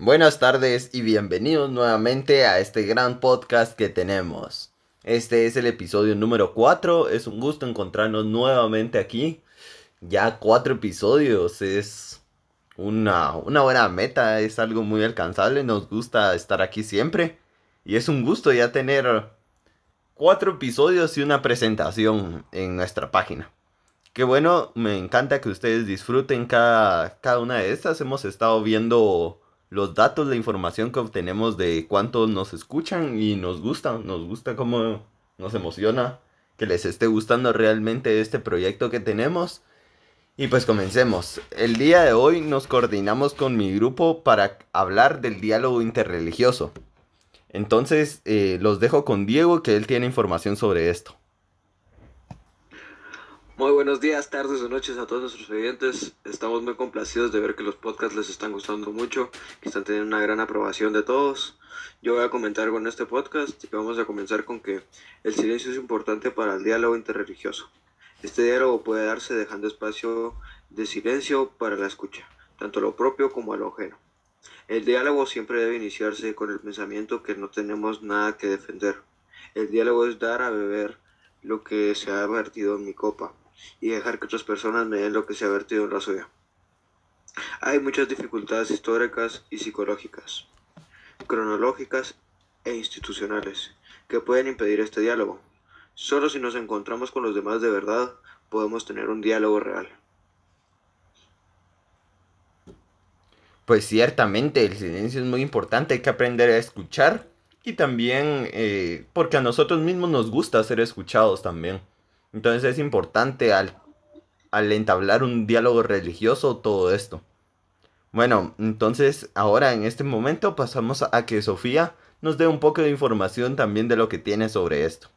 Buenas tardes y bienvenidos nuevamente a este gran podcast que tenemos. Este es el episodio número 4. Es un gusto encontrarnos nuevamente aquí. Ya cuatro episodios es una, una buena meta, es algo muy alcanzable. Nos gusta estar aquí siempre. Y es un gusto ya tener cuatro episodios y una presentación en nuestra página. Qué bueno, me encanta que ustedes disfruten cada, cada una de estas. Hemos estado viendo los datos, la información que obtenemos de cuántos nos escuchan y nos gusta, nos gusta cómo nos emociona que les esté gustando realmente este proyecto que tenemos. Y pues comencemos. El día de hoy nos coordinamos con mi grupo para hablar del diálogo interreligioso. Entonces eh, los dejo con Diego que él tiene información sobre esto. Muy buenos días, tardes o noches a todos nuestros oyentes. Estamos muy complacidos de ver que los podcasts les están gustando mucho, que están teniendo una gran aprobación de todos. Yo voy a comentar con este podcast y vamos a comenzar con que el silencio es importante para el diálogo interreligioso. Este diálogo puede darse dejando espacio de silencio para la escucha, tanto lo propio como a lo ajeno. El diálogo siempre debe iniciarse con el pensamiento que no tenemos nada que defender. El diálogo es dar a beber lo que se ha vertido en mi copa y dejar que otras personas me den lo que se ha vertido en la suya. Hay muchas dificultades históricas y psicológicas, cronológicas e institucionales que pueden impedir este diálogo. Solo si nos encontramos con los demás de verdad podemos tener un diálogo real. Pues ciertamente el silencio es muy importante, hay que aprender a escuchar y también eh, porque a nosotros mismos nos gusta ser escuchados también. Entonces es importante al, al entablar un diálogo religioso todo esto. Bueno, entonces ahora en este momento pasamos a que Sofía nos dé un poco de información también de lo que tiene sobre esto.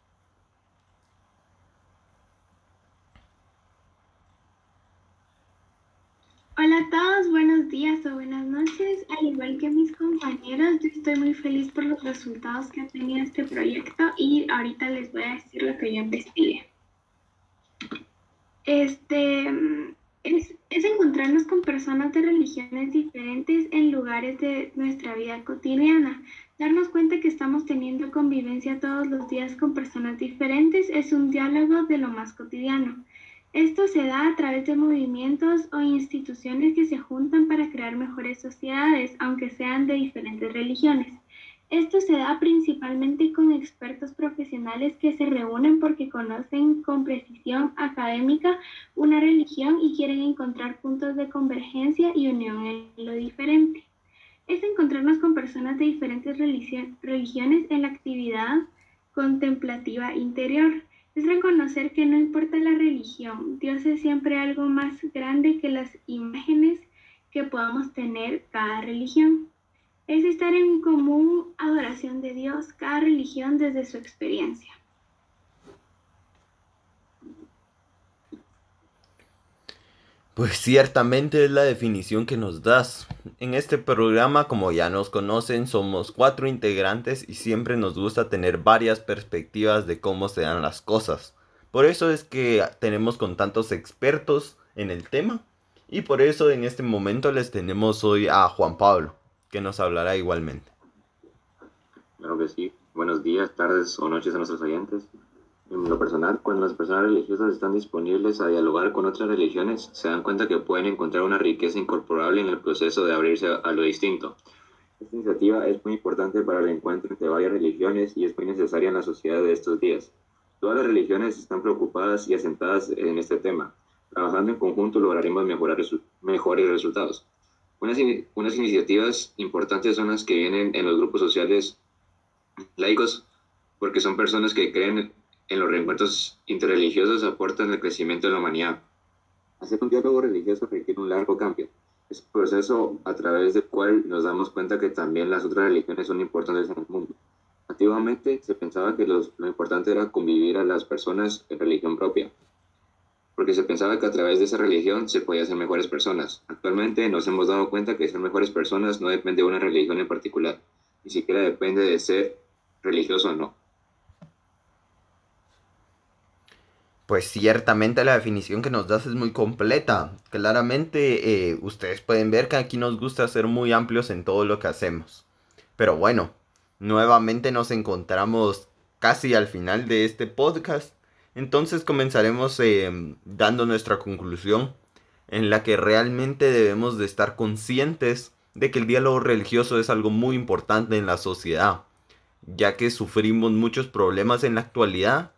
Hola a todos, buenos días o buenas noches. Al igual que mis compañeros, yo estoy muy feliz por los resultados que ha tenido este proyecto y ahorita les voy a decir lo que yo investigué este, es, es, encontrarnos con personas de religiones diferentes en lugares de nuestra vida cotidiana. Darnos cuenta que estamos teniendo convivencia todos los días con personas diferentes es un diálogo de lo más cotidiano. Esto se da a través de movimientos o instituciones que se juntan para crear mejores sociedades, aunque sean de diferentes religiones. Esto se da principalmente con expertos profesionales que se reúnen porque conocen con precisión académica una religión y quieren encontrar puntos de convergencia y unión en lo diferente. Es encontrarnos con personas de diferentes religiones en la actividad contemplativa interior. Es reconocer que no importa la religión, Dios es siempre algo más grande que las imágenes que podamos tener cada religión es estar en común adoración de Dios, cada religión desde su experiencia. Pues ciertamente es la definición que nos das. En este programa, como ya nos conocen, somos cuatro integrantes y siempre nos gusta tener varias perspectivas de cómo se dan las cosas. Por eso es que tenemos con tantos expertos en el tema y por eso en este momento les tenemos hoy a Juan Pablo que nos hablará igualmente. Claro que sí. Buenos días, tardes o noches a nuestros oyentes. En lo personal, cuando las personas religiosas están disponibles a dialogar con otras religiones, se dan cuenta que pueden encontrar una riqueza incorporable en el proceso de abrirse a lo distinto. Esta iniciativa es muy importante para el encuentro entre varias religiones y es muy necesaria en la sociedad de estos días. Todas las religiones están preocupadas y asentadas en este tema. Trabajando en conjunto lograremos mejorar mejores resultados. Unas, unas iniciativas importantes son las que vienen en los grupos sociales laicos, porque son personas que creen en los reencuentros interreligiosos aportan el crecimiento de la humanidad. Hacer un diálogo religioso requiere un largo cambio. Es un proceso a través del cual nos damos cuenta que también las otras religiones son importantes en el mundo. Antiguamente se pensaba que lo importante era convivir a las personas en religión propia, porque se pensaba que a través de esa religión se podía ser mejores personas. Actualmente nos hemos dado cuenta que ser mejores personas no depende de una religión en particular, ni siquiera depende de ser religioso o no. Pues ciertamente la definición que nos das es muy completa. Claramente eh, ustedes pueden ver que aquí nos gusta ser muy amplios en todo lo que hacemos. Pero bueno, nuevamente nos encontramos casi al final de este podcast. Entonces comenzaremos eh, dando nuestra conclusión en la que realmente debemos de estar conscientes de que el diálogo religioso es algo muy importante en la sociedad, ya que sufrimos muchos problemas en la actualidad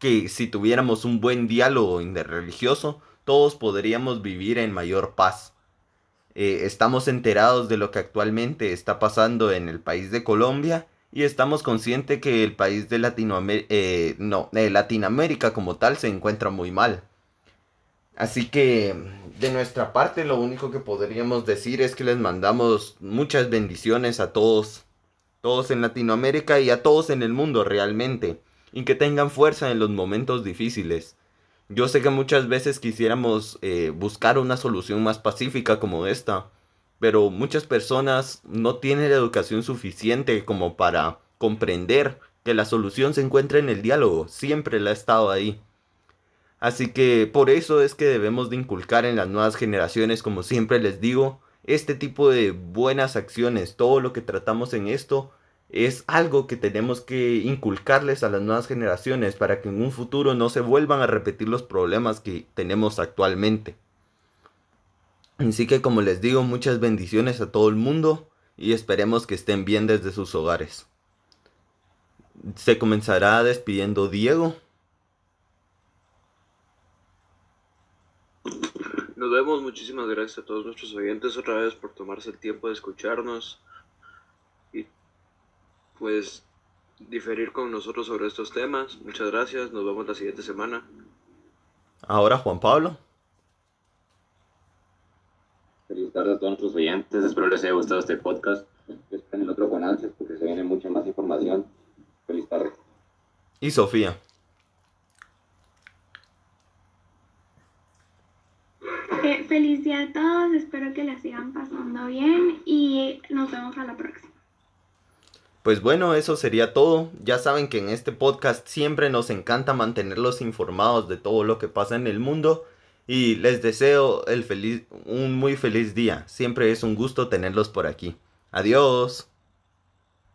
que si tuviéramos un buen diálogo interreligioso, todos podríamos vivir en mayor paz. Eh, estamos enterados de lo que actualmente está pasando en el país de Colombia y estamos conscientes que el país de Latinoamérica, eh, no, de Latinoamérica como tal se encuentra muy mal. Así que de nuestra parte lo único que podríamos decir es que les mandamos muchas bendiciones a todos, todos en Latinoamérica y a todos en el mundo realmente y que tengan fuerza en los momentos difíciles. Yo sé que muchas veces quisiéramos eh, buscar una solución más pacífica como esta, pero muchas personas no tienen la educación suficiente como para comprender que la solución se encuentra en el diálogo, siempre la ha estado ahí. Así que por eso es que debemos de inculcar en las nuevas generaciones, como siempre les digo, este tipo de buenas acciones, todo lo que tratamos en esto es algo que tenemos que inculcarles a las nuevas generaciones para que en un futuro no se vuelvan a repetir los problemas que tenemos actualmente. Así que como les digo, muchas bendiciones a todo el mundo y esperemos que estén bien desde sus hogares. Se comenzará despidiendo Diego. Nos vemos, muchísimas gracias a todos nuestros oyentes otra vez por tomarse el tiempo de escucharnos pues diferir con nosotros sobre estos temas. Muchas gracias, nos vemos la siguiente semana. Ahora Juan Pablo. Feliz tarde a todos nuestros oyentes, espero les haya gustado este podcast. Esperen el otro con ansias porque se viene mucha más información. Feliz tarde. Y Sofía. Eh, feliz día a todos, espero que la sigan pasando bien y nos vemos a la próxima. Pues bueno, eso sería todo. Ya saben que en este podcast siempre nos encanta mantenerlos informados de todo lo que pasa en el mundo y les deseo el feliz, un muy feliz día. Siempre es un gusto tenerlos por aquí. Adiós.